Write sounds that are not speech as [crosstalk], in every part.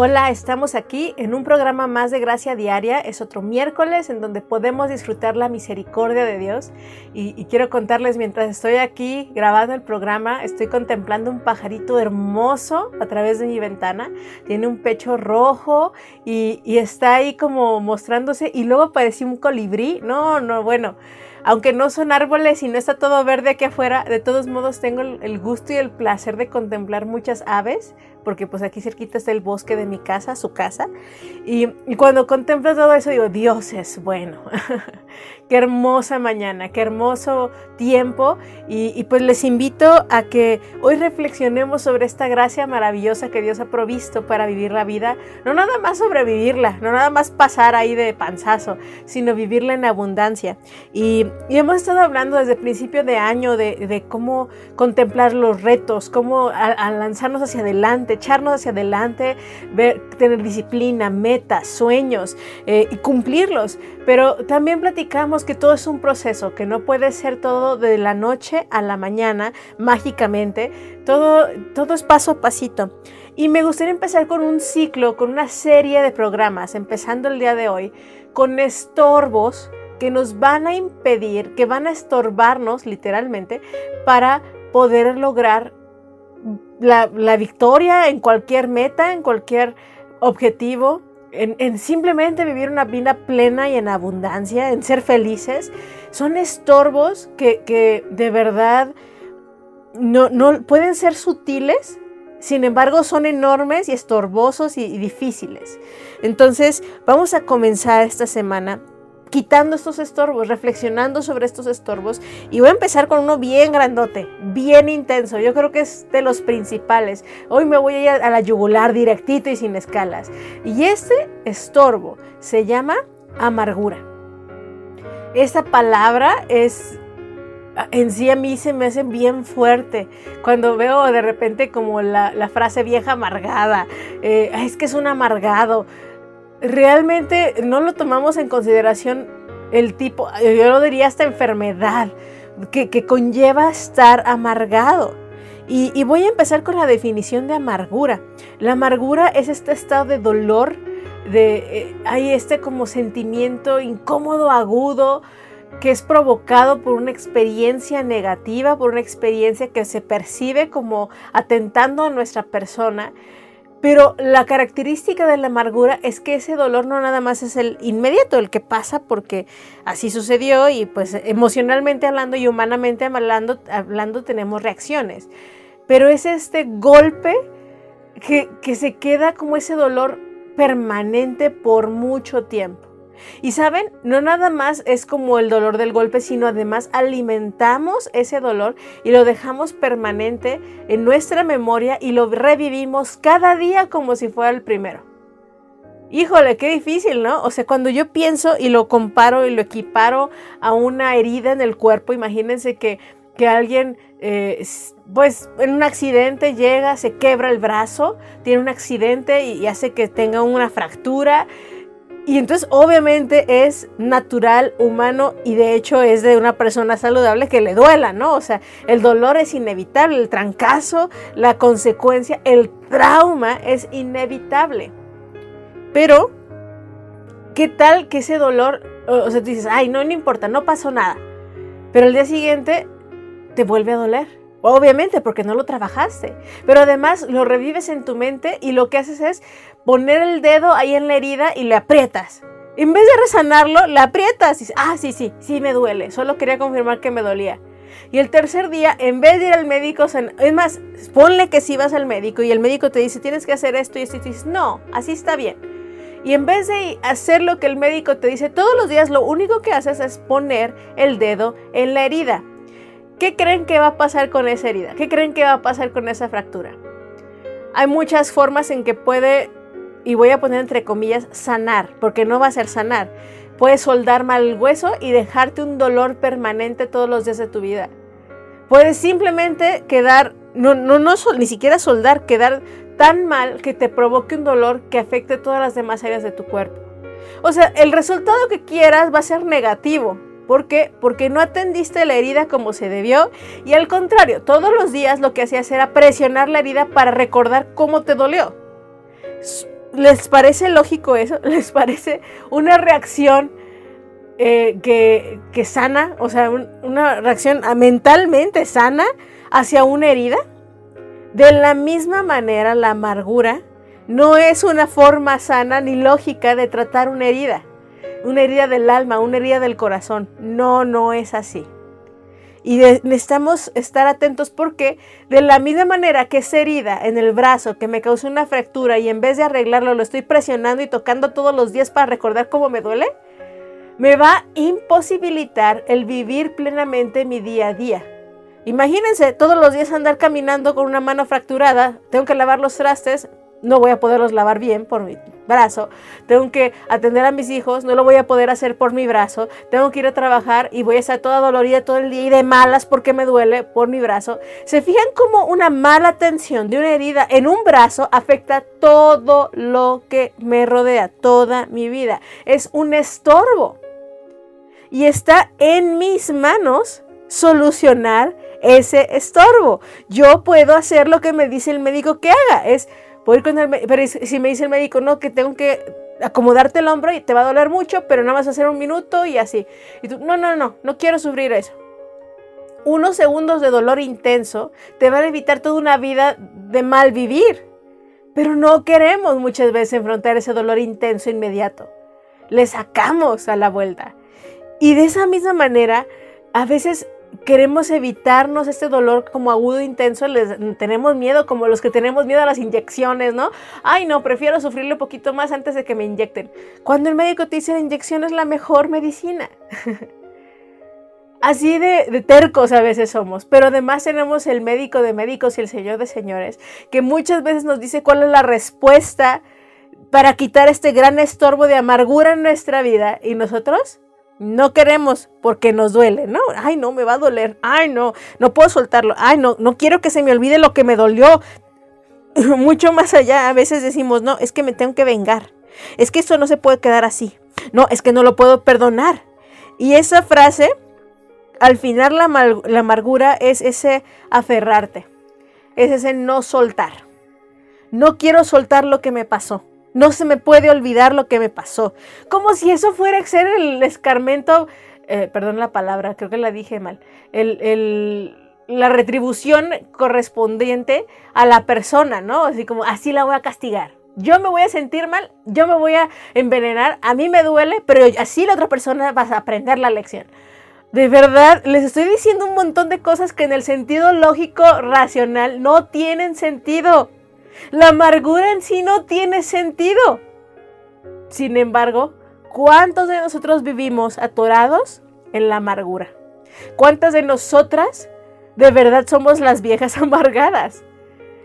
Hola, estamos aquí en un programa más de Gracia Diaria. Es otro miércoles en donde podemos disfrutar la misericordia de Dios. Y, quiero contarles, mientras estoy aquí grabando el programa, estoy contemplando un pajarito hermoso a través de mi ventana. Tiene un pecho rojo y, está ahí como mostrándose. Y luego parecía un colibrí. No, no, bueno aunque no son árboles y no está todo verde aquí afuera, de todos modos tengo el gusto y el placer de contemplar muchas aves, porque pues aquí cerquita está el bosque de mi casa, su casa, y, cuando contemplo todo eso digo, Dios es bueno, [laughs] qué hermosa mañana, qué hermoso tiempo, y, pues les invito a que hoy reflexionemos sobre esta gracia maravillosa que Dios ha provisto para vivir la vida, no nada más sobrevivirla, no nada más pasar ahí de panzazo, sino vivirla en abundancia. Y, hemos estado hablando desde el principio de año de, cómo contemplar los retos, cómo lanzarnos hacia adelante, echarnos hacia adelante, ver, tener disciplina, metas, sueños eh, y cumplirlos. Pero también platicamos que todo es un proceso, que no puede ser todo de la noche a la mañana mágicamente. Todo, todo es paso a pasito. Y me gustaría empezar con un ciclo, con una serie de programas, empezando el día de hoy, con estorbos que nos van a impedir, que van a estorbarnos literalmente para poder lograr la, victoria en cualquier meta, en cualquier objetivo, en, simplemente vivir una vida plena y en abundancia, en ser felices, son estorbos que, de verdad no, no, pueden ser sutiles, sin embargo son enormes y estorbosos y difíciles. Entonces vamos a comenzar esta semana quitando estos estorbos, reflexionando sobre estos estorbos. Y voy a empezar con uno bien grandote, bien intenso. Yo creo que es de los principales. Hoy me voy a ir a la yugular directito y sin escalas. Y este estorbo se llama amargura. Esta palabra es en sí a mí se me hace bien fuerte cuando veo de repente como la, frase vieja amargada, eh, es que es un amargado, realmente no lo tomamos en consideración el tipo, yo lo diría esta enfermedad que, conlleva estar amargado. Y, voy a empezar con la definición de amargura. La amargura es este estado de dolor, de eh, hay este como sentimiento incómodo, agudo, que es provocado por una experiencia negativa, por una experiencia que se percibe como atentando a nuestra persona pero la característica de la amargura es que ese dolor no nada más es el inmediato, el que pasa porque así sucedió y pues emocionalmente hablando y humanamente hablando, hablando tenemos reacciones. Pero es este golpe que, que se queda como ese dolor permanente por mucho tiempo. Y saben, no nada más es como el dolor del golpe, sino además alimentamos ese dolor y lo dejamos permanente en nuestra memoria y lo revivimos cada día como si fuera el primero. Híjole, qué difícil, ¿no? O sea, cuando yo pienso y lo comparo y lo equiparo a una herida en el cuerpo, imagínense que, alguien, eh, pues en un accidente llega, se quebra el brazo, tiene un accidente y hace que tenga una fractura y entonces obviamente es natural, humano y de hecho es de una persona saludable que le duela, ¿no? O sea, el dolor es inevitable, el trancazo, la consecuencia, el trauma es inevitable. Pero, ¿qué tal que ese dolor, o sea, tú dices, ay, no, no importa, no pasó nada. Pero el día siguiente te vuelve a doler. Obviamente, porque no lo trabajaste. Pero además lo revives en tu mente y lo que haces es poner el dedo ahí en la herida y le aprietas. En vez de resanarlo, le aprietas y ah, sí, sí, sí me duele. Solo quería confirmar que me dolía. Y el tercer día, en vez de ir al médico, es más, ponle que si vas al médico y el médico te dice, tienes que hacer esto y esto, y dices, no, así está bien. Y en vez de hacer lo que el médico te dice todos los días, lo único que haces es poner el dedo en la herida. ¿Qué creen que va a pasar con esa herida? ¿Qué creen que va a pasar con esa fractura? Hay muchas formas en que puede, y voy a poner entre comillas, sanar, porque no va a ser sanar. Puedes soldar mal el hueso y dejarte un dolor permanente todos los días de tu vida. Puedes simplemente quedar no, no, no, ni siquiera soldar, quedar tan mal que te provoque un dolor que afecte todas las demás áreas de tu cuerpo. O sea, el resultado que quieras va a ser negativo. ¿Por qué? Porque no atendiste la herida como se debió y al contrario, todos los días lo que hacías era presionar la herida para recordar cómo te dolió. ¿Les parece lógico eso? [laughs] ¿Les parece una reacción eh, que, sana? O sea, una reacción mentalmente sana hacia una herida. De la misma manera, la amargura no es una forma sana ni lógica de tratar una herida una herida del alma, una herida del corazón. No, no es así. Y necesitamos estar atentos porque de la misma manera que esa herida en el brazo que me causó una fractura y en vez de arreglarlo lo estoy presionando y tocando todos los días para recordar cómo me duele, me va a imposibilitar el vivir plenamente mi día a día. Imagínense todos los días andar caminando con una mano fracturada, tengo que lavar los trastes, no voy a poderlos lavar bien por mi brazo, tengo que atender a mis hijos, no lo voy a poder hacer por mi brazo, tengo que ir a trabajar y voy a estar toda dolorida todo el día y de malas porque me duele por mi brazo. ¿Se fijan cómo una mala tensión de una herida en un brazo afecta todo lo que me rodea, toda mi vida? Es un estorbo. Y está en mis manos solucionar ese estorbo. Yo puedo hacer lo que me dice el médico que haga, es pero si me dice el médico, no, que tengo que acomodarte el hombro y te va a doler mucho, pero nada más hacer un minuto y así. Y tú, no, no, no, no quiero sufrir eso. Unos segundos de dolor intenso te van a evitar toda una vida de mal vivir. Pero no queremos muchas veces enfrentar ese dolor intenso inmediato. Le sacamos a la vuelta. Y de esa misma manera, a veces queremos evitarnos este dolor como agudo, intenso, les, tenemos miedo, como los que tenemos miedo a las inyecciones, ¿no? Ay, no, prefiero sufrirlo un poquito más antes de que me inyecten. Cuando el médico te dice la inyección es la mejor medicina. [laughs] Así de, de, tercos a veces somos, pero además tenemos el médico de médicos y el señor de señores, que muchas veces nos dice cuál es la respuesta para quitar este gran estorbo de amargura en nuestra vida y nosotros no queremos porque nos duele, ¿no? Ay, no, me va a doler. Ay, no, no puedo soltarlo. Ay, no, no quiero que se me olvide lo que me dolió. [laughs] Mucho más allá, a veces decimos, no, es que me tengo que vengar. Es que esto no se puede quedar así. No, es que no lo puedo perdonar. Y esa frase, al final la, la amargura es ese aferrarte, es ese no soltar. No quiero soltar lo que me pasó. No se me puede olvidar lo que me pasó. Como si eso fuera a ser el escarmento, eh, perdón la palabra, creo que la dije mal, el, la retribución correspondiente a la persona, ¿no? Así como, así la voy a castigar. Yo me voy a sentir mal, yo me voy a envenenar, a mí me duele, pero así la otra persona va a aprender la lección. De verdad, les estoy diciendo un montón de cosas que en el sentido lógico, racional, no tienen sentido. La amargura en sí no tiene sentido. Sin embargo, ¿cuántos de nosotros vivimos atorados en la amargura? ¿Cuántas de nosotras de verdad somos las viejas [laughs] amargadas?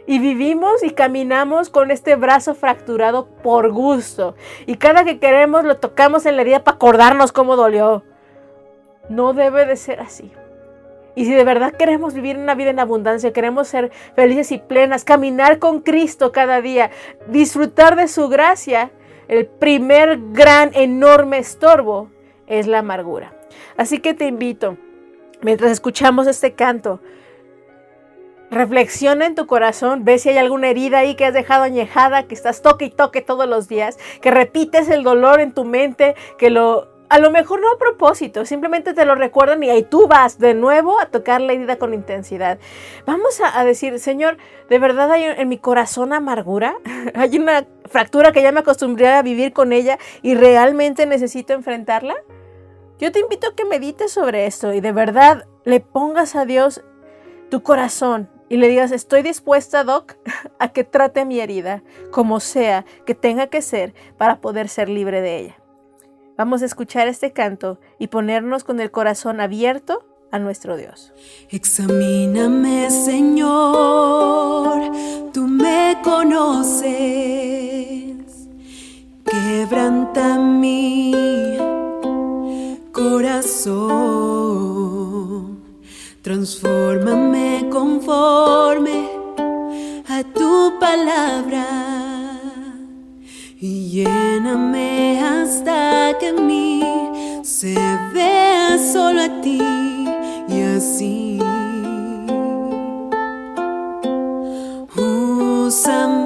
Y vivimos y caminamos con este brazo fracturado por gusto. Y cada que queremos lo tocamos en la herida para acordarnos cómo dolió. No debe de ser así. Y si de verdad queremos vivir una vida en abundancia, queremos ser felices y plenas, caminar con Cristo cada día, disfrutar de su gracia, el primer gran, enorme estorbo es la amargura. Así que te invito, mientras escuchamos este canto, reflexiona en tu corazón, ve si hay alguna herida ahí que has dejado añejada, que estás toque y toque todos los días, que repites el dolor en tu mente, que lo a lo mejor no a propósito, simplemente te lo recuerdan y ahí tú vas de nuevo a tocar la herida con intensidad. Vamos a, decir, Señor, ¿de verdad hay en mi corazón amargura? [laughs] ¿Hay una fractura que ya me acostumbré a vivir con ella y realmente necesito enfrentarla? Yo te invito a que medites sobre esto y de verdad le pongas a Dios tu corazón y le digas, estoy dispuesta, Doc, [laughs] a que trate mi herida, como sea que tenga que ser, para poder ser libre de ella. Vamos a escuchar este canto y ponernos con el corazón abierto a nuestro Dios. Examíname, Señor, tú me conoces. Quebranta mi corazón. Transfórmame conforme a tu palabra y lléname hasta que en mí se vea solo a ti y así. Úsame,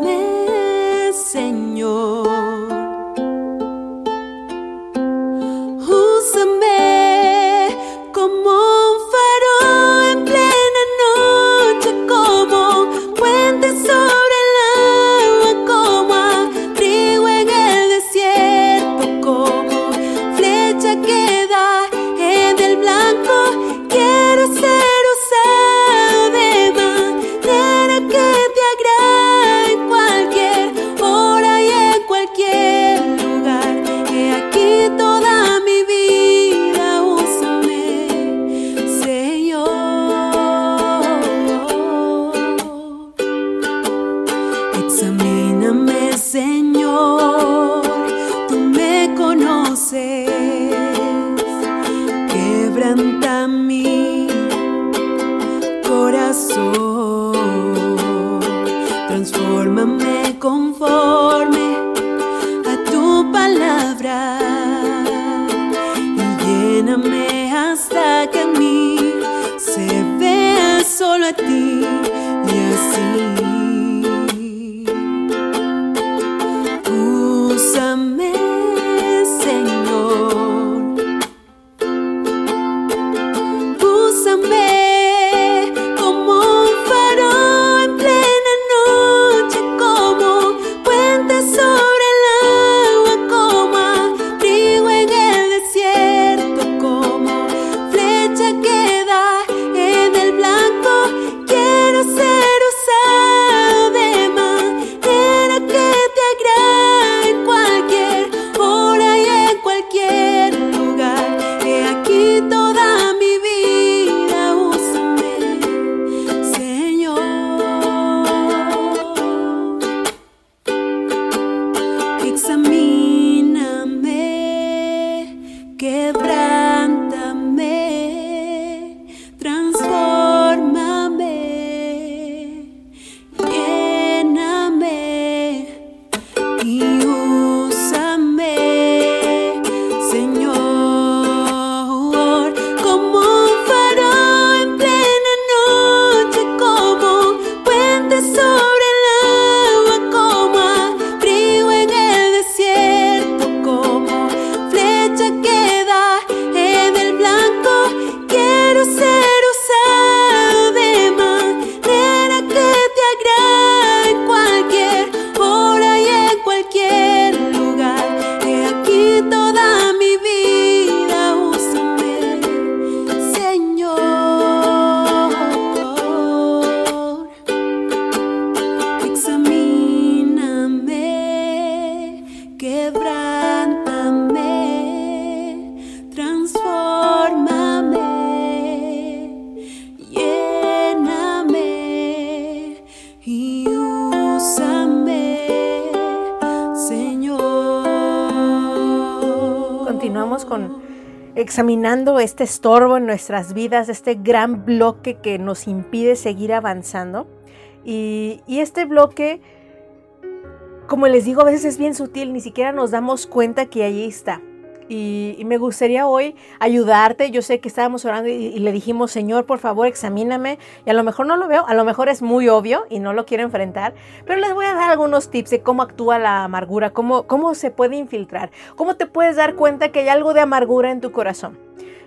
examinando este estorbo en nuestras vidas, este gran bloque que nos impide seguir avanzando. Y, y este bloque, como les digo, a veces es bien sutil, ni siquiera nos damos cuenta que allí está. Y, me gustaría hoy ayudarte. Yo sé que estábamos orando y, le dijimos, Señor, por favor, examíname. Y a lo mejor no lo veo, a lo mejor es muy obvio y no lo quiero enfrentar. Pero les voy a dar algunos tips de cómo actúa la amargura, cómo, cómo se puede infiltrar, cómo te puedes dar cuenta que hay algo de amargura en tu corazón.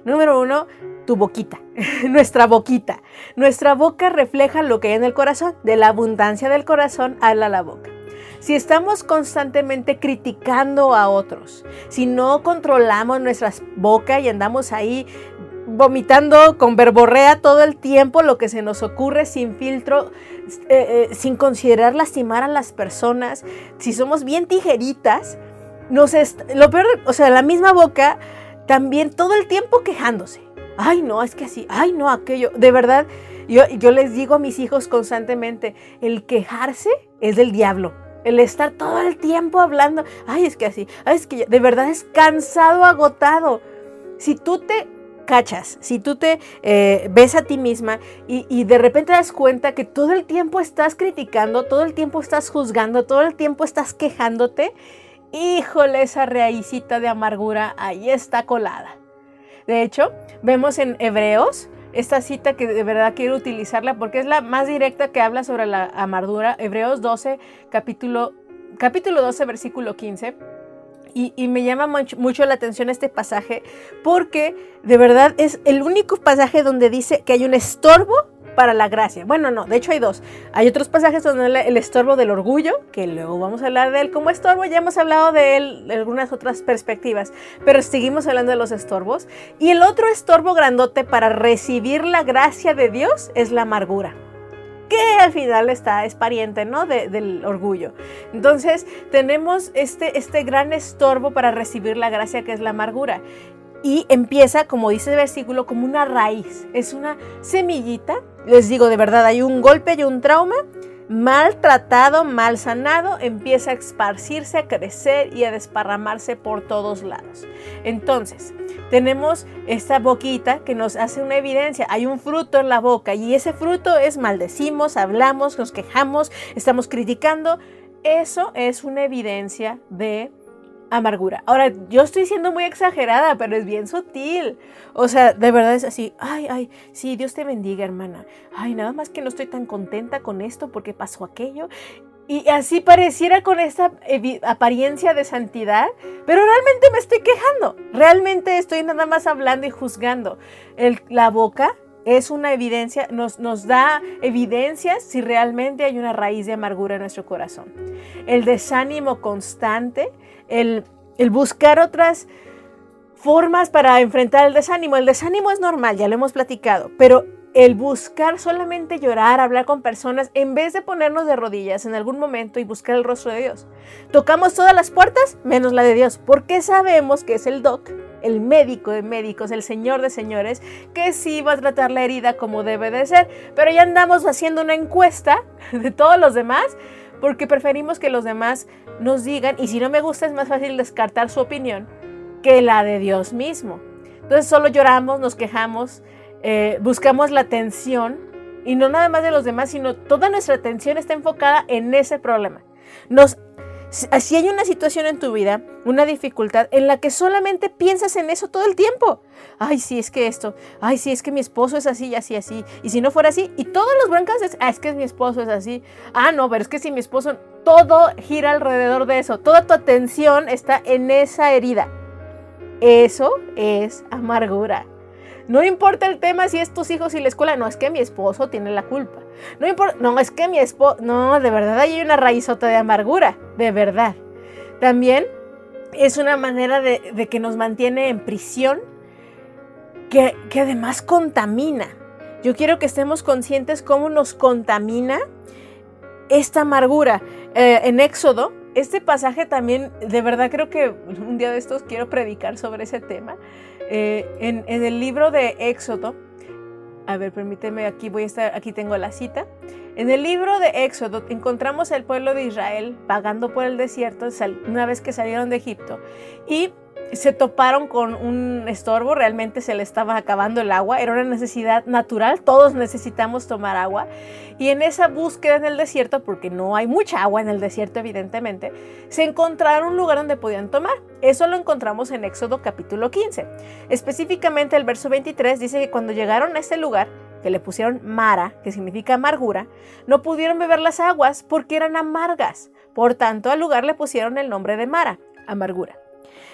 Número uno, tu boquita, [laughs] nuestra boquita. Nuestra boca refleja lo que hay en el corazón. De la abundancia del corazón habla la boca. Si estamos constantemente criticando a otros, si no controlamos nuestras bocas y andamos ahí vomitando con verborrea todo el tiempo lo que se nos ocurre sin filtro, eh, eh, sin considerar lastimar a las personas, si somos bien tijeritas, nos lo peor, o sea, la misma boca también todo el tiempo quejándose. Ay, no, es que así, ay, no, aquello. De verdad, yo, yo les digo a mis hijos constantemente, el quejarse es del diablo. El estar todo el tiempo hablando, ay, es que así, ay, es que de verdad es cansado, agotado. Si tú te cachas, si tú te eh, ves a ti misma y, y, de repente das cuenta que todo el tiempo estás criticando, todo el tiempo estás juzgando, todo el tiempo estás quejándote, híjole, esa raícita de amargura ahí está colada. De hecho, vemos en Hebreos esta cita que de verdad quiero utilizarla porque es la más directa que habla sobre la amargura. Hebreos 12, capítulo, capítulo 12, versículo 15. Y, me llama mucho, la atención este pasaje porque de verdad es el único pasaje donde dice que hay un estorbo para la gracia. Bueno, no, de hecho hay dos. Hay otros pasajes donde el estorbo del orgullo, que luego vamos a hablar de él como estorbo, ya hemos hablado de él de algunas otras perspectivas, pero seguimos hablando de los estorbos. Y el otro estorbo grandote para recibir la gracia de Dios es la amargura que al final está, es pariente, ¿no? del orgullo. Entonces, tenemos este, este gran estorbo para recibir la gracia que es la amargura. Y empieza, como dice el versículo, como una raíz. Es una semillita. Les digo, de verdad, hay un golpe y un trauma. Mal tratado, mal sanado, empieza a esparcirse, a crecer y a desparramarse por todos lados. Entonces, tenemos esta boquita que nos hace una evidencia. Hay un fruto en la boca y ese fruto es maldecimos, hablamos, nos quejamos, estamos criticando. Eso es una evidencia de amargura. Ahora, yo estoy siendo muy exagerada, pero es bien sutil. O sea, de verdad es así, ay, ay, sí, Dios te bendiga, hermana. Ay, nada más que no estoy tan contenta con esto porque pasó aquello. Y así pareciera con esta apariencia de santidad, pero realmente me estoy quejando. Realmente estoy nada más hablando y juzgando. La boca es una evidencia, nos, nos da evidencias si realmente hay una raíz de amargura en nuestro corazón. El desánimo constante el, buscar otras formas para enfrentar el desánimo. El desánimo es normal, ya lo hemos platicado, pero el buscar solamente llorar, hablar con personas, en vez de ponernos de rodillas en algún momento y buscar el rostro de Dios. Tocamos todas las puertas menos la de Dios, porque sabemos que es el doc, el médico de médicos, el señor de señores, que sí va a tratar la herida como debe de ser, pero ya andamos haciendo una encuesta [laughs] de todos los demás porque preferimos que los demás nos digan, y si no me gusta es más fácil descartar su opinión que la de Dios mismo. Entonces solo lloramos, nos quejamos, eh, buscamos la atención, y no nada más de los demás, sino toda nuestra atención está enfocada en ese problema. Nos si hay una situación en tu vida, una dificultad en la que solamente piensas en eso todo el tiempo. Ay, sí, es que esto. Ay, sí, es que mi esposo es así y así, así. Y si no fuera así, y todos los broncas es, ah, es que mi esposo es así. Ah, no, pero es que si mi esposo, todo gira alrededor de eso. Toda tu atención está en esa herida. Eso es amargura. No importa el tema si es tus hijos y la escuela, no, es que mi esposo tiene la culpa. No importa, no, es que mi esposo, no, de verdad hay una raízota de amargura, de verdad. También es una manera de, que nos mantiene en prisión que, además contamina. Yo quiero que estemos conscientes cómo nos contamina esta amargura. Eh, en Éxodo, este pasaje también, de verdad creo que un día de estos quiero predicar sobre ese tema. Eh, en, el libro de Éxodo, a ver, permíteme, aquí voy a estar, aquí tengo la cita. En el libro de Éxodo encontramos al pueblo de Israel vagando por el desierto una vez que salieron de Egipto y se toparon con un estorbo, realmente se le estaba acabando el agua, era una necesidad natural, todos necesitamos tomar agua. Y en esa búsqueda en el desierto, porque no hay mucha agua en el desierto evidentemente, se encontraron un lugar donde podían tomar. Eso lo encontramos en Éxodo capítulo 15. Específicamente el verso 23 dice que cuando llegaron a ese lugar, que le pusieron Mara, que significa amargura, no pudieron beber las aguas porque eran amargas. Por tanto, al lugar le pusieron el nombre de Mara, amargura.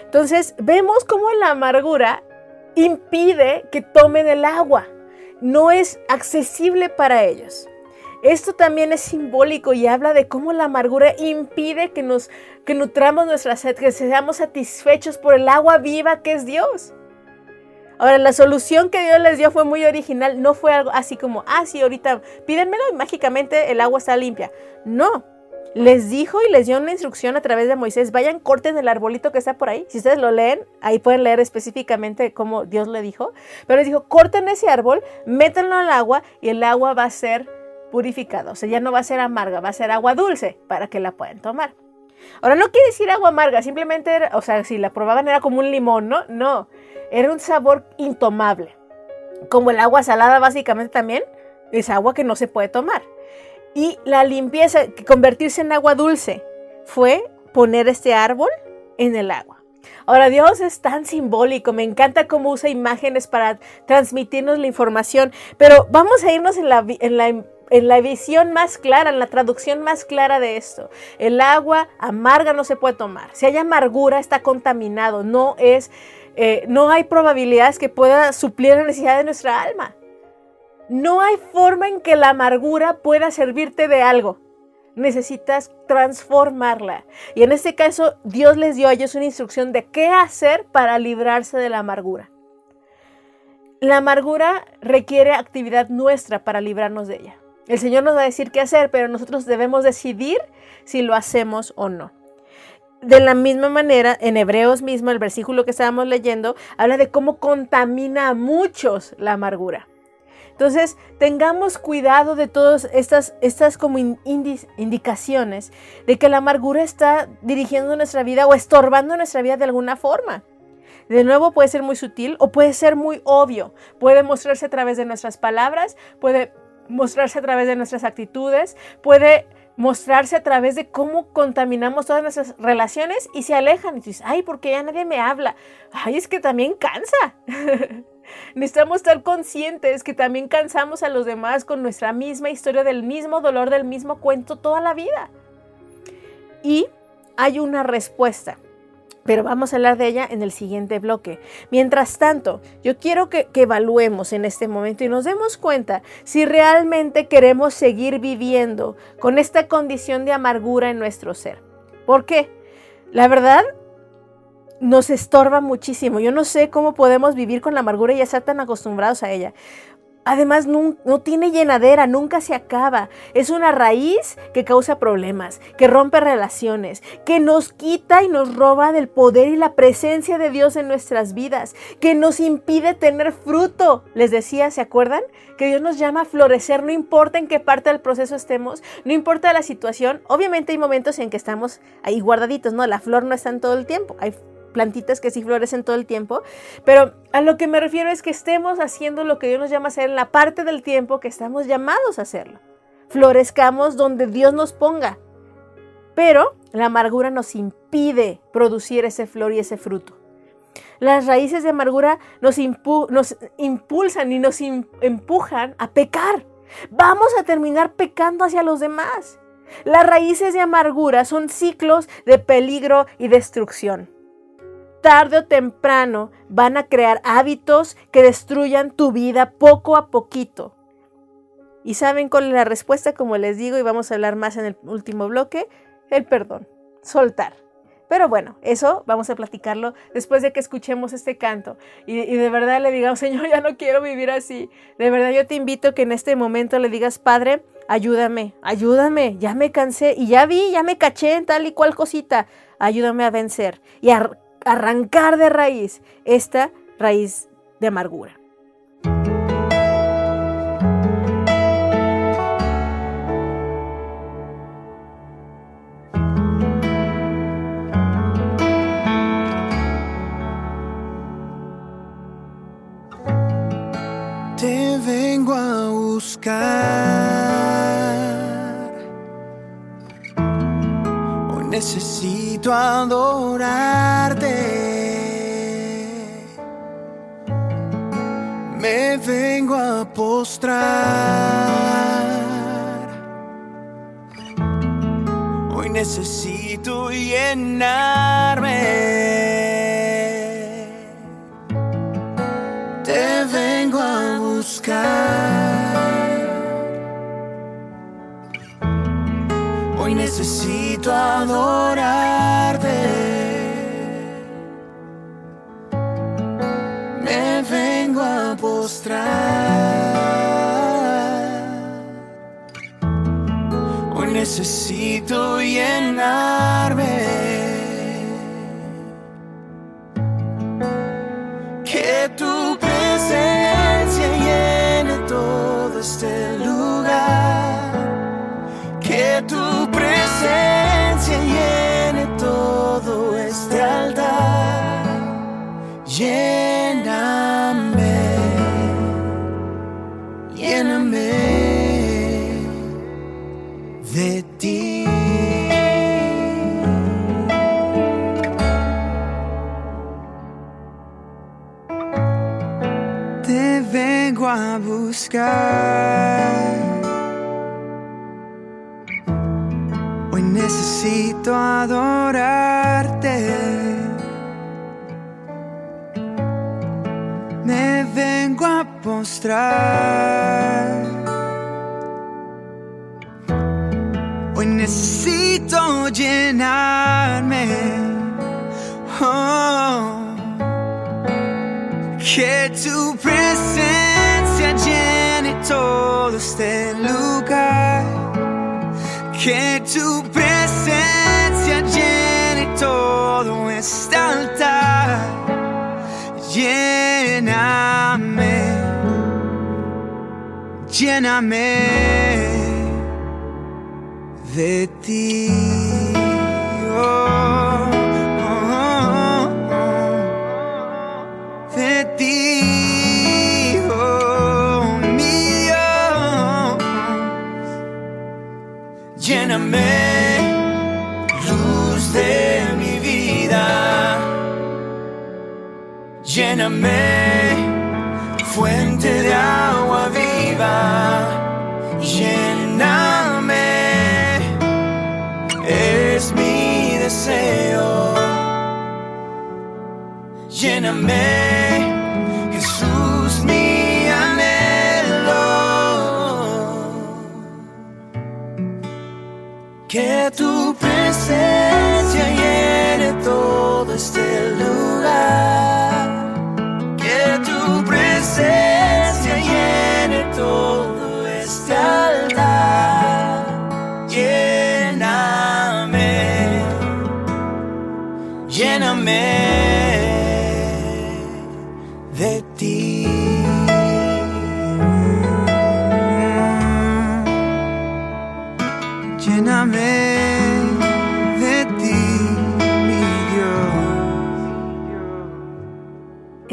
Entonces vemos cómo la amargura impide que tomen el agua. No es accesible para ellos. Esto también es simbólico y habla de cómo la amargura impide que nos que nutramos nuestra sed, que seamos satisfechos por el agua viva que es Dios. Ahora, la solución que Dios les dio fue muy original, no fue algo así como, ah, sí, ahorita pídenmelo y mágicamente el agua está limpia. No, les dijo y les dio una instrucción a través de Moisés, vayan, corten el arbolito que está por ahí. Si ustedes lo leen, ahí pueden leer específicamente cómo Dios le dijo. Pero les dijo, corten ese árbol, métanlo al agua y el agua va a ser purificada. O sea, ya no va a ser amarga, va a ser agua dulce para que la puedan tomar. Ahora, no quiere decir agua amarga, simplemente, era, o sea, si la probaban era como un limón, ¿no? No, era un sabor intomable. Como el agua salada básicamente también, es agua que no se puede tomar. Y la limpieza, convertirse en agua dulce, fue poner este árbol en el agua. Ahora, Dios es tan simbólico, me encanta cómo usa imágenes para transmitirnos la información, pero vamos a irnos en la, en la en la visión más clara, en la traducción más clara de esto. El agua amarga no se puede tomar. Si hay amargura, está contaminado. No es, eh, no hay probabilidades que pueda suplir la necesidad de nuestra alma. No hay forma en que la amargura pueda servirte de algo. Necesitas transformarla. Y en este caso, Dios les dio a ellos una instrucción de qué hacer para librarse de la amargura. La amargura requiere actividad nuestra para librarnos de ella. El Señor nos va a decir qué hacer, pero nosotros debemos decidir si lo hacemos o no. De la misma manera, en Hebreos mismo, el versículo que estábamos leyendo, habla de cómo contamina a muchos la amargura. Entonces, tengamos cuidado de todas estas, estas como indicaciones de que la amargura está dirigiendo nuestra vida o estorbando nuestra vida de alguna forma. De nuevo puede ser muy sutil o puede ser muy obvio. Puede mostrarse a través de nuestras palabras, puede mostrarse a través de nuestras actitudes, puede mostrarse a través de cómo contaminamos todas nuestras relaciones y se alejan. Y dices, ay, porque ya nadie me habla. Ay, es que también cansa. [laughs] Necesitamos estar conscientes que también cansamos a los demás con nuestra misma historia, del mismo dolor, del mismo cuento toda la vida. Y hay una respuesta pero vamos a hablar de ella en el siguiente bloque. Mientras tanto, yo quiero que, evaluemos en este momento y nos demos cuenta si realmente queremos seguir viviendo con esta condición de amargura en nuestro ser. ¿Por qué? La verdad, nos estorba muchísimo. Yo no sé cómo podemos vivir con la amargura y estar tan acostumbrados a ella. Además, no, tiene llenadera, nunca se acaba. Es una raíz que causa problemas, que rompe relaciones, que nos quita y nos roba del poder y la presencia de Dios en nuestras vidas, que nos impide tener fruto. Les decía, ¿se acuerdan? Que Dios nos llama a florecer, no importa en qué parte del proceso estemos, no importa la situación. Obviamente hay momentos en que estamos ahí guardaditos, ¿no? La flor no está en todo el tiempo. Plantitas que sí florecen todo el tiempo, pero a lo que me refiero es que estemos haciendo lo que Dios nos llama a hacer en la parte del tiempo que estamos llamados a hacerlo. Florezcamos donde Dios nos ponga, pero la amargura nos impide producir ese flor y ese fruto. Las raíces de amargura nos, nos impulsan y nos empujan a pecar. Vamos a terminar pecando hacia los demás. Las raíces de amargura son ciclos de peligro y destrucción tarde o temprano van a crear hábitos que destruyan tu vida poco a poquito. ¿Y saben cuál es la respuesta? Como les digo, y vamos a hablar más en el último bloque, el perdón, soltar. Pero bueno, eso vamos a platicarlo después de que escuchemos este canto y, y, de verdad le digamos, Señor, ya no quiero vivir así. De verdad yo te invito que en este momento le digas, Padre, ayúdame, ayúdame, ya me cansé y ya vi, ya me caché en tal y cual cosita. Ayúdame a vencer y a arrancar de raíz esta raíz de amargura. Te vengo a buscar. Necesito adorar me vengo a postrar. Hoy necesito llenarme. Te vengo a buscar. Necesito adorarte. Hoy necesito llenarme. De ti. Oh, oh, oh, oh. De ti, oh mío. Lléname, luz de mi vida. Lléname, Lléname, Jesús, mi anhelo. Que tu presencia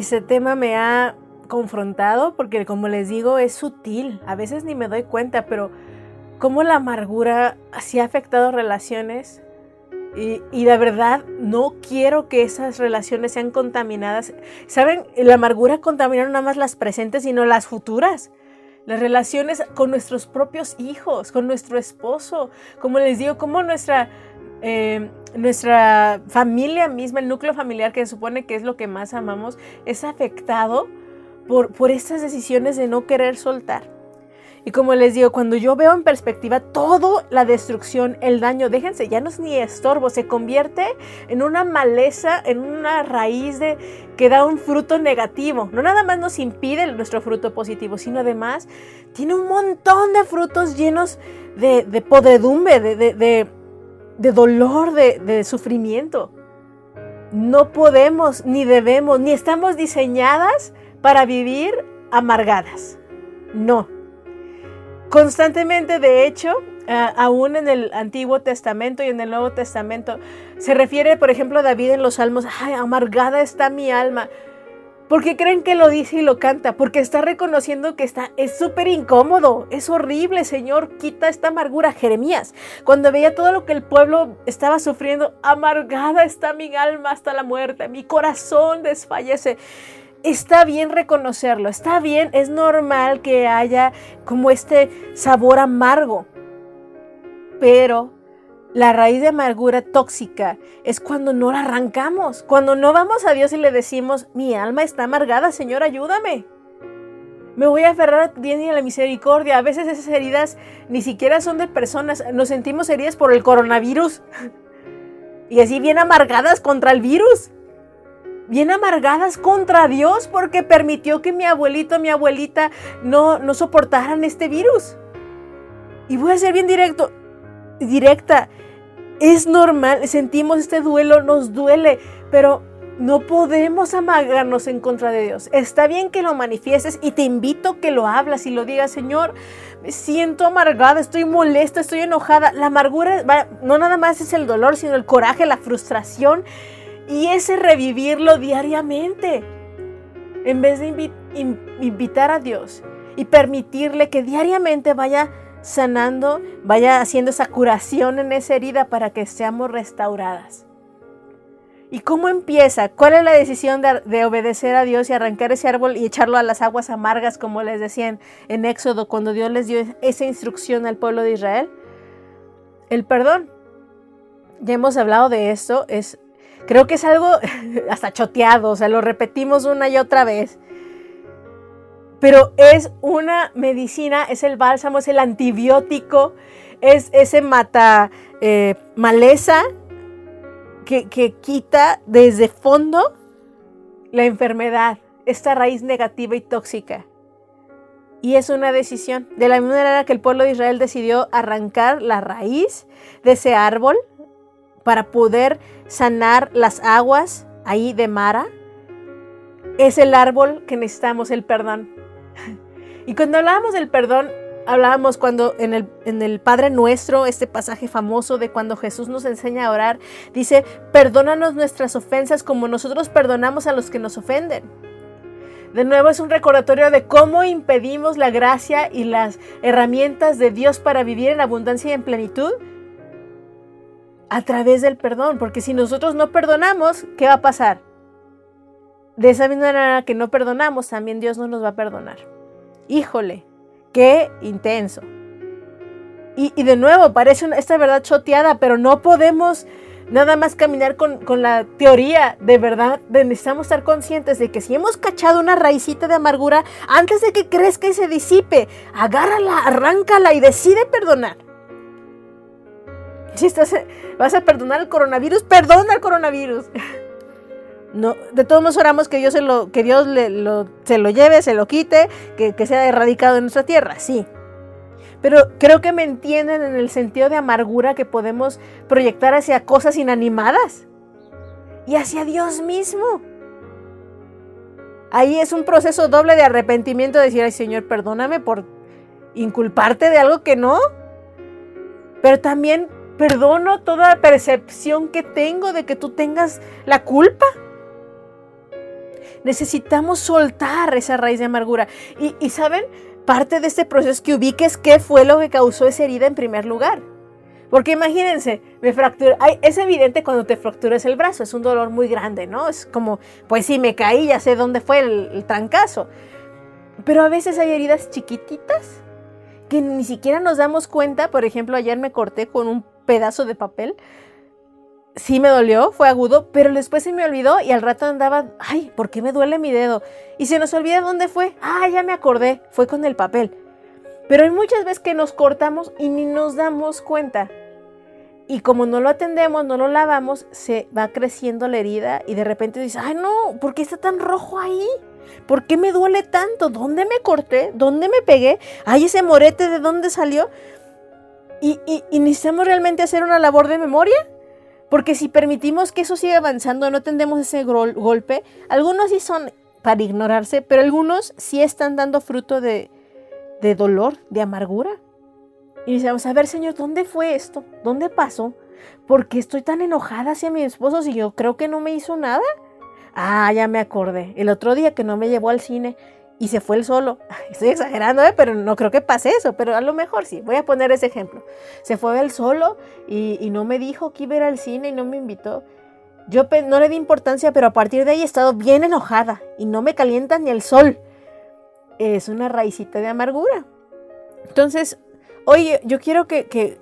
Ese tema me ha confrontado porque como les digo es sutil, a veces ni me doy cuenta, pero cómo la amargura sí ha afectado relaciones y, y de verdad no quiero que esas relaciones sean contaminadas. ¿Saben? La amargura contamina no nada más las presentes, sino las futuras. Las relaciones con nuestros propios hijos, con nuestro esposo. Como les digo, como nuestra, eh, nuestra familia misma, el núcleo familiar que se supone que es lo que más amamos, es afectado por, por estas decisiones de no querer soltar. Y como les digo, cuando yo veo en perspectiva todo la destrucción, el daño, déjense, ya no es ni estorbo, se convierte en una maleza, en una raíz de, que da un fruto negativo. No nada más nos impide nuestro fruto positivo, sino además tiene un montón de frutos llenos de, podredumbre, de, de dolor, de, sufrimiento. No podemos, ni debemos, ni estamos diseñadas para vivir amargadas. No. Constantemente, de hecho, aún en el Antiguo Testamento y en el Nuevo Testamento, se refiere, por ejemplo, a David en los Salmos, ay, amargada está mi alma. Porque creen que lo dice y lo canta, porque está reconociendo que está, es súper incómodo, es horrible, Señor, quita esta amargura. Jeremías, cuando veía todo lo que el pueblo estaba sufriendo, amargada está mi alma hasta la muerte, mi corazón desfallece está bien reconocerlo, está bien, es normal que haya como este sabor amargo, pero la raíz de amargura tóxica es cuando no la arrancamos, cuando no vamos a Dios y le decimos, mi alma está amargada, Señor, ayúdame. Me voy a aferrar ti y a la misericordia. A veces esas heridas ni siquiera son de personas. Nos sentimos heridas por el coronavirus. Y así bien amargadas contra el virus bien amargadas contra Dios porque permitió que mi abuelito, mi abuelita no, no soportaran este virus. Y voy a ser bien directo, directa. Es normal, sentimos este duelo, nos duele, pero no podemos amargarnos en contra de Dios. Está bien que lo manifiestes y te invito que lo hablas y lo digas, Señor, me siento amargada, estoy molesta, estoy enojada. La amargura no nada más es el dolor, sino el coraje, la frustración Y ese revivirlo diariamente. En vez de invitar a Dios y permitirle que diariamente vaya sanando, vaya haciendo esa curación en esa herida para que seamos restauradas. ¿Y cómo empieza? ¿Cuál es la decisión de, obedecer a Dios y arrancar ese árbol y echarlo a las aguas amargas, como les decían en Éxodo, cuando Dios les dio esa instrucción al pueblo de Israel? El perdón. Ya hemos hablado de esto, es, creo que es algo [laughs] hasta choteado, o sea, lo repetimos una y otra vez pero es una medicina, es el bálsamo, es el antibiótico, es ese mata eh, que quita desde fondo la enfermedad, esta raíz negativa y tóxica. Y es una decisión. De la misma manera que el pueblo de Israel decidió arrancar la raíz de ese árbol para poder sanar las aguas ahí de Mara, es el árbol que necesitamos, el perdón. [laughs] Y cuando hablábamos del perdón, hablábamos cuando en el, en el Padre Nuestro, este pasaje famoso de cuando Jesús nos enseña a orar, dice, perdónanos nuestras ofensas como nosotros perdonamos a los que nos ofenden. De nuevo es un recordatorio de cómo impedimos la gracia y las herramientas de Dios para vivir en abundancia y en plenitud a través del perdón, porque si nosotros no perdonamos, ¿qué va a pasar? De esa misma manera que no perdonamos, también Dios no nos va a perdonar. Híjole, qué intenso. Y, de nuevo, parece esta verdad choteada, pero no podemos nada más caminar con, la teoría de verdad. necesitamos estar conscientes de que si hemos cachado una raicita de amargura, antes de que crezca y se disipe, agárrala, arráncala y decide perdonar. Si estás, vas a perdonar el coronavirus, perdona el coronavirus. [laughs] No, de todos modos oramos que Dios, se lo, que Dios lo, se lo lleve, se lo quite, que, que sea erradicado de nuestra tierra, sí. Pero creo que me entienden en el sentido de amargura que podemos proyectar hacia cosas inanimadas y hacia Dios mismo. Ahí es un proceso doble de arrepentimiento, de decir, ay Señor, perdóname por inculparte de algo que no. Pero también perdono toda percepción que tengo de que tú tengas la culpa. Necesitamos soltar esa raíz de amargura. Y, saben, parte de este proceso es que ubiques qué fue lo que causó esa herida en primer lugar. Porque imagínense, me fractura, es evidente cuando te fracturas el brazo, es un dolor muy grande, ¿no? Es como, pues sí, me caí, ya sé dónde fue el, el trancazo. Pero a veces hay heridas chiquititas que ni siquiera nos damos cuenta. Por ejemplo, ayer me corté con un pedazo de papel sí me dolió, fue agudo, pero después se me olvidó y al rato andaba, ay, ¿por qué me duele mi dedo? Y se nos olvida dónde fue. Ah, ya me acordé, fue con el papel. Pero hay muchas veces que nos cortamos y ni nos damos cuenta. Y como no lo atendemos, no lo lavamos, se va creciendo la herida y de repente dices, ay no, ¿por qué está tan rojo ahí? ¿Por qué me duele tanto? ¿Dónde me corté? ¿Dónde me pegué? Ay, ese morete, ¿de dónde salió? Y, y, y necesitamos realmente hacer una labor de memoria porque si permitimos que eso siga avanzando, no tendemos ese golpe. Algunos sí son para ignorarse, pero algunos sí están dando fruto de, dolor, de amargura. Y decimos, a ver, Señor, ¿dónde fue esto? ¿Dónde pasó? ¿Por qué estoy tan enojada hacia mi esposo si yo creo que no me hizo nada? Ah, ya me acordé. El otro día que no me llevó al cine y se fue él solo. [laughs] Estoy exagerando, ¿eh? pero no creo que pase eso, pero a lo mejor sí. Voy a poner ese ejemplo. Se fue él solo y, no me dijo que iba a ir al cine y no me invitó. Yo no le di importancia, pero a partir de ahí he estado bien enojada y no me calienta ni el sol. Es una raicita de amargura. Entonces, oye, yo quiero que, que,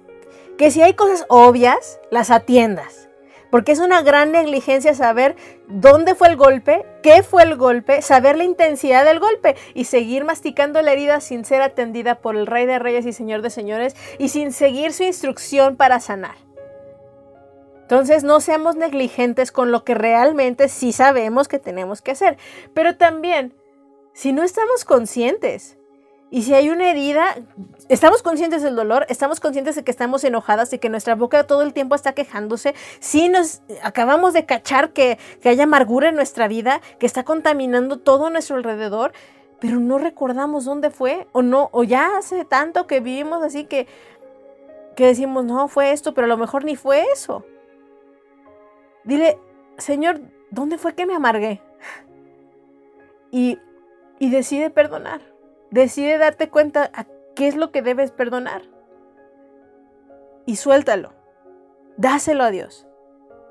que si hay cosas obvias, las atiendas porque es una gran negligencia saber dónde fue el golpe, qué fue el golpe, saber la intensidad del golpe y seguir masticando la herida sin ser atendida por el Rey de Reyes y Señor de Señores y sin seguir su instrucción para sanar. Entonces no seamos negligentes con lo que realmente sí sabemos que tenemos que hacer. Pero también, si no estamos conscientes y si hay una herida, estamos conscientes del dolor, estamos conscientes de que estamos enojadas y que nuestra boca todo el tiempo está quejándose. Si nos acabamos de cachar que, que hay amargura en nuestra vida, que está contaminando todo a nuestro alrededor, pero no recordamos dónde fue o no, o ya hace tanto que vivimos así que, que decimos, no, fue esto, pero a lo mejor ni fue eso. Dile, Señor, ¿dónde fue que me amargué? [laughs] Y, y decide perdonar. Decide darte cuenta a qué es lo que debes perdonar. Y suéltalo. Dáselo a Dios.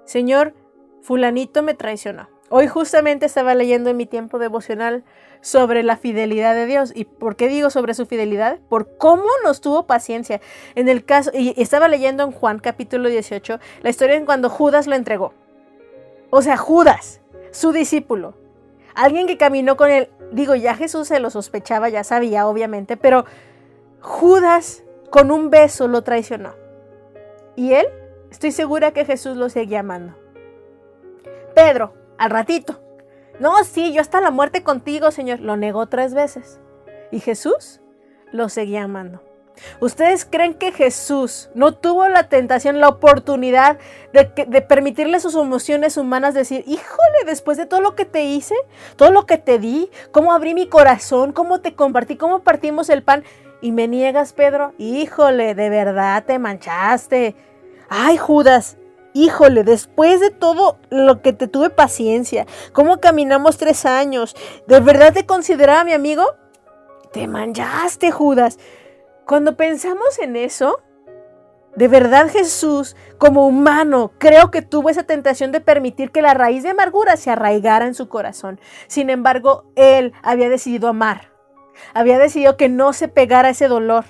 Señor, fulanito me traicionó. Hoy justamente estaba leyendo en mi tiempo devocional sobre la fidelidad de Dios. ¿Y por qué digo sobre su fidelidad? Por cómo nos tuvo paciencia. En el caso, y estaba leyendo en Juan capítulo 18, la historia en cuando Judas lo entregó. O sea, Judas, su discípulo. Alguien que caminó con él. Digo, ya Jesús se lo sospechaba, ya sabía, obviamente, pero Judas con un beso lo traicionó. Y él, estoy segura que Jesús lo seguía amando. Pedro, al ratito. No, sí, yo hasta la muerte contigo, Señor. Lo negó tres veces. Y Jesús lo seguía amando. ¿Ustedes creen que Jesús no tuvo la tentación, la oportunidad de, permitirle sus emociones humanas decir, híjole, después de todo lo que te hice, todo lo que te di, cómo abrí mi corazón, cómo te compartí, cómo partimos el pan, y me niegas, Pedro, híjole, de verdad te manchaste. Ay, Judas, híjole, después de todo lo que te tuve paciencia, cómo caminamos tres años, ¿de verdad te consideraba mi amigo? Te manchaste, Judas. Cuando pensamos en eso, de verdad Jesús, como humano, creo que tuvo esa tentación de permitir que la raíz de amargura se arraigara en su corazón. Sin embargo, Él había decidido amar. Había decidido que no se pegara ese dolor.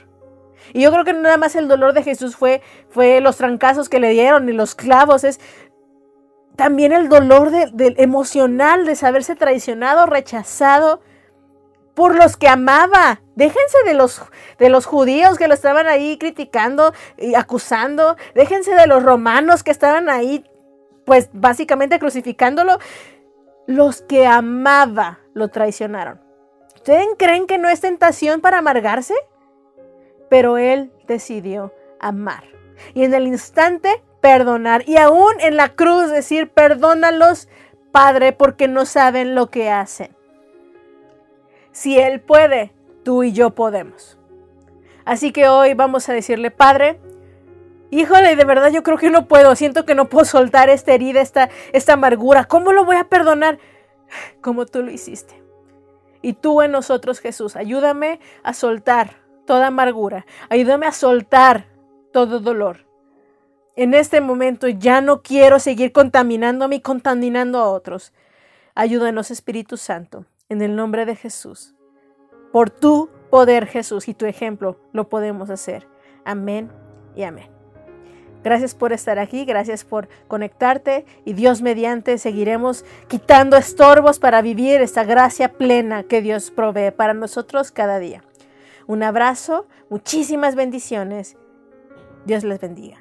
Y yo creo que nada más el dolor de Jesús fue, fue los trancazos que le dieron y los clavos. Es también el dolor de, emocional de saberse traicionado, rechazado por los que amaba. Déjense de los, de los judíos que lo estaban ahí criticando y acusando. Déjense de los romanos que estaban ahí, pues básicamente crucificándolo. Los que amaba lo traicionaron. ¿Ustedes creen que no es tentación para amargarse? Pero él decidió amar. Y en el instante perdonar. Y aún en la cruz decir, perdónalos, Padre, porque no saben lo que hacen. Si Él puede, tú y yo podemos. Así que hoy vamos a decirle, Padre, híjole, de verdad yo creo que no puedo, siento que no puedo soltar esta herida, esta, esta amargura. ¿Cómo lo voy a perdonar? Como tú lo hiciste. Y tú en nosotros, Jesús, ayúdame a soltar toda amargura, ayúdame a soltar todo dolor. En este momento ya no quiero seguir contaminándome y contaminando a otros. Ayúdanos, Espíritu Santo, en el nombre de Jesús. Por tu poder, Jesús, y tu ejemplo, lo podemos hacer. Amén y amén. Gracias por estar aquí, gracias por conectarte y Dios mediante seguiremos quitando estorbos para vivir esta gracia plena que Dios provee para nosotros cada día. Un abrazo, muchísimas bendiciones. Dios les bendiga.